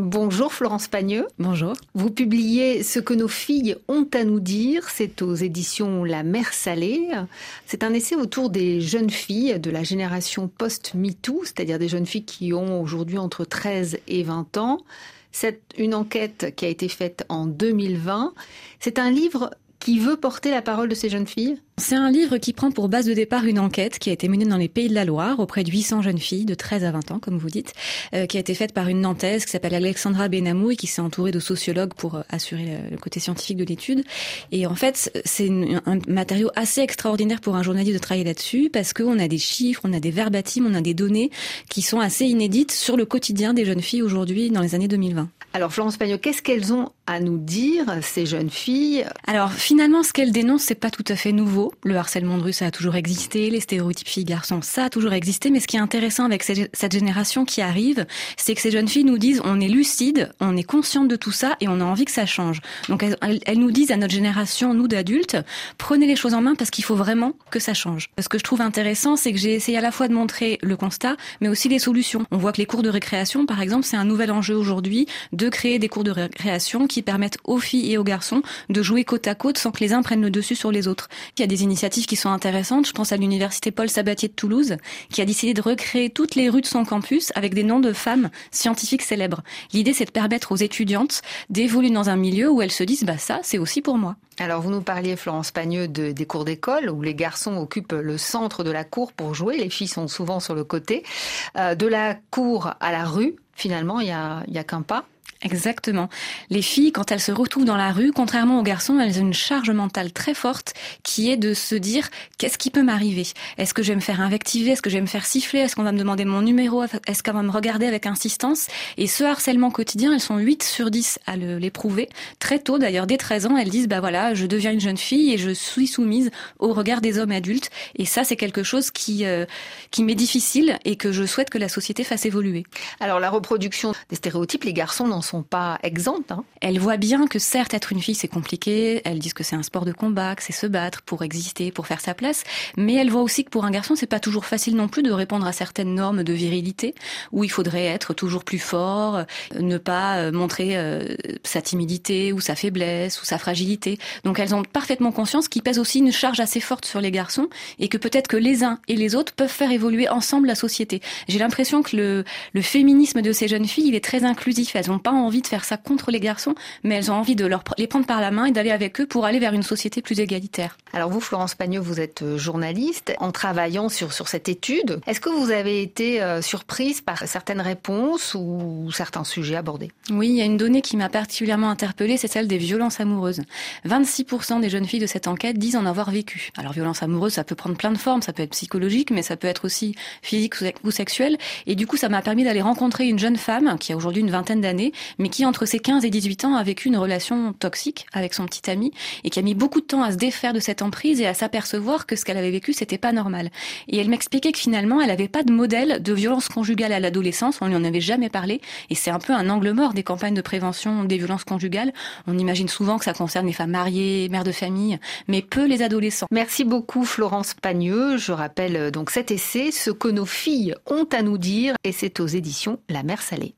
Bonjour Florence Pagneux. Bonjour. Vous publiez Ce que nos filles ont à nous dire, c'est aux éditions La Mer Salée. C'est un essai autour des jeunes filles de la génération post-MeToo, c'est-à-dire des jeunes filles qui ont aujourd'hui entre 13 et 20 ans. C'est une enquête qui a été faite en 2020. C'est un livre qui veut porter la parole de ces jeunes filles c'est un livre qui prend pour base de départ une enquête qui a été menée dans les Pays de la Loire auprès de 800 jeunes filles de 13 à 20 ans, comme vous dites, euh, qui a été faite par une Nantaise qui s'appelle Alexandra Benamou et qui s'est entourée de sociologues pour euh, assurer le, côté scientifique de l'étude. Et en fait, c'est un matériau assez extraordinaire pour un journaliste de travailler là-dessus parce qu'on a des chiffres, on a des verbatims, on a des données qui sont assez inédites sur le quotidien des jeunes filles aujourd'hui dans les années 2020. Alors Florence Pagnot, qu'est-ce qu'elles ont à nous dire, ces jeunes filles Alors finalement, ce qu'elles dénoncent, c'est pas tout à fait nouveau. Le harcèlement de rue, ça a toujours existé. Les stéréotypes filles-garçons, ça a toujours existé. Mais ce qui est intéressant avec cette génération qui arrive, c'est que ces jeunes filles nous disent on est lucide, on est consciente de tout ça et on a envie que ça change. Donc elles, nous disent à notre génération, nous d'adultes, prenez les choses en main parce qu'il faut vraiment que ça change. Ce que je trouve intéressant, c'est que j'ai essayé à la fois de montrer le constat, mais aussi les solutions. On voit que les cours de récréation, par exemple, c'est un nouvel enjeu aujourd'hui de créer des cours de récréation qui permettent aux filles et aux garçons de jouer côte à côte sans que les uns prennent le dessus sur les autres. Il y a des initiatives qui sont intéressantes. Je pense à l'université Paul Sabatier de Toulouse, qui a décidé de recréer toutes les rues de son campus avec des noms de femmes scientifiques célèbres. L'idée, c'est de permettre aux étudiantes d'évoluer dans un milieu où elles se disent, bah ça, c'est aussi pour moi. Alors, vous nous parliez, Florence Pagneux, de, des cours d'école où les garçons occupent le centre de la cour pour jouer. Les filles sont souvent sur le côté. Euh, de la cour à la rue, finalement, il n'y y a qu'un pas. Exactement. Les filles, quand elles se retrouvent dans la rue, contrairement aux garçons, elles ont une charge mentale très forte qui est de se dire qu'est-ce qui peut m'arriver? Est-ce que je vais me faire invectiver? Est-ce que je vais me faire siffler? Est-ce qu'on va me demander mon numéro? Est-ce qu'on va me regarder avec insistance? Et ce harcèlement quotidien, elles sont 8 sur 10 à l'éprouver. Très tôt, d'ailleurs, dès 13 ans, elles disent bah voilà, je deviens une jeune fille et je suis soumise au regard des hommes adultes. Et ça, c'est quelque chose qui euh, qui m'est difficile et que je souhaite que la société fasse évoluer. Alors la reproduction des stéréotypes, les garçons n'en sont pas exemptes. Hein. Elles voient bien que certes, être une fille, c'est compliqué. Elles disent que c'est un sport de combat, que c'est se battre pour exister, pour faire sa place. Mais elles voient aussi que pour un garçon, c'est pas toujours facile non plus de répondre à certaines normes de virilité, où il faudrait être toujours plus fort, ne pas euh, montrer euh, sa timidité ou sa faiblesse ou sa fragilité. Donc elles ont parfaitement conscience qu'il pèse aussi une charge assez forte sur les garçons et que peut-être que les uns et les autres peuvent faire évoluer ensemble la société. J'ai l'impression que le, le féminisme de ces jeunes filles, il est très inclusif. Elles n'ont pas envie de faire ça contre les garçons, mais elles ont envie de leur, les prendre par la main et d'aller avec eux pour aller vers une société plus égalitaire. Alors vous, Florence Pagneux, vous êtes euh, journaliste. En travaillant sur, sur cette étude, est-ce que vous avez été euh, surprise par certaines réponses ou certains sujets abordés? Oui, il y a une donnée qui m'a particulièrement interpellée, c'est celle des violences amoureuses. 26% des jeunes filles de cette enquête disent en avoir vécu. Alors violence amoureuse, ça peut prendre plein de formes, ça peut être psychologique, mais ça peut être aussi physique ou sexuelle. Et du coup, ça m'a permis d'aller rencontrer une jeune femme qui a aujourd'hui une vingtaine d'années, mais qui entre ses 15 et 18 ans a vécu une relation toxique avec son petit ami et qui a mis beaucoup de temps à se défaire de cette emprise et à s'apercevoir que ce qu'elle avait vécu, c'était pas normal. Et elle m'expliquait que finalement, elle n'avait pas de modèle de violence conjugale à l'adolescence, on lui en avait jamais parlé, et c'est un peu un angle mort des campagnes de prévention des violences conjugales. On imagine souvent que ça concerne les femmes mariées, mères de famille, mais peu les adolescents. Merci beaucoup Florence Pagneux. Je rappelle euh, donc cet essai, Ce que nos filles ont à nous dire, et c'est aux éditions La Mer Salée.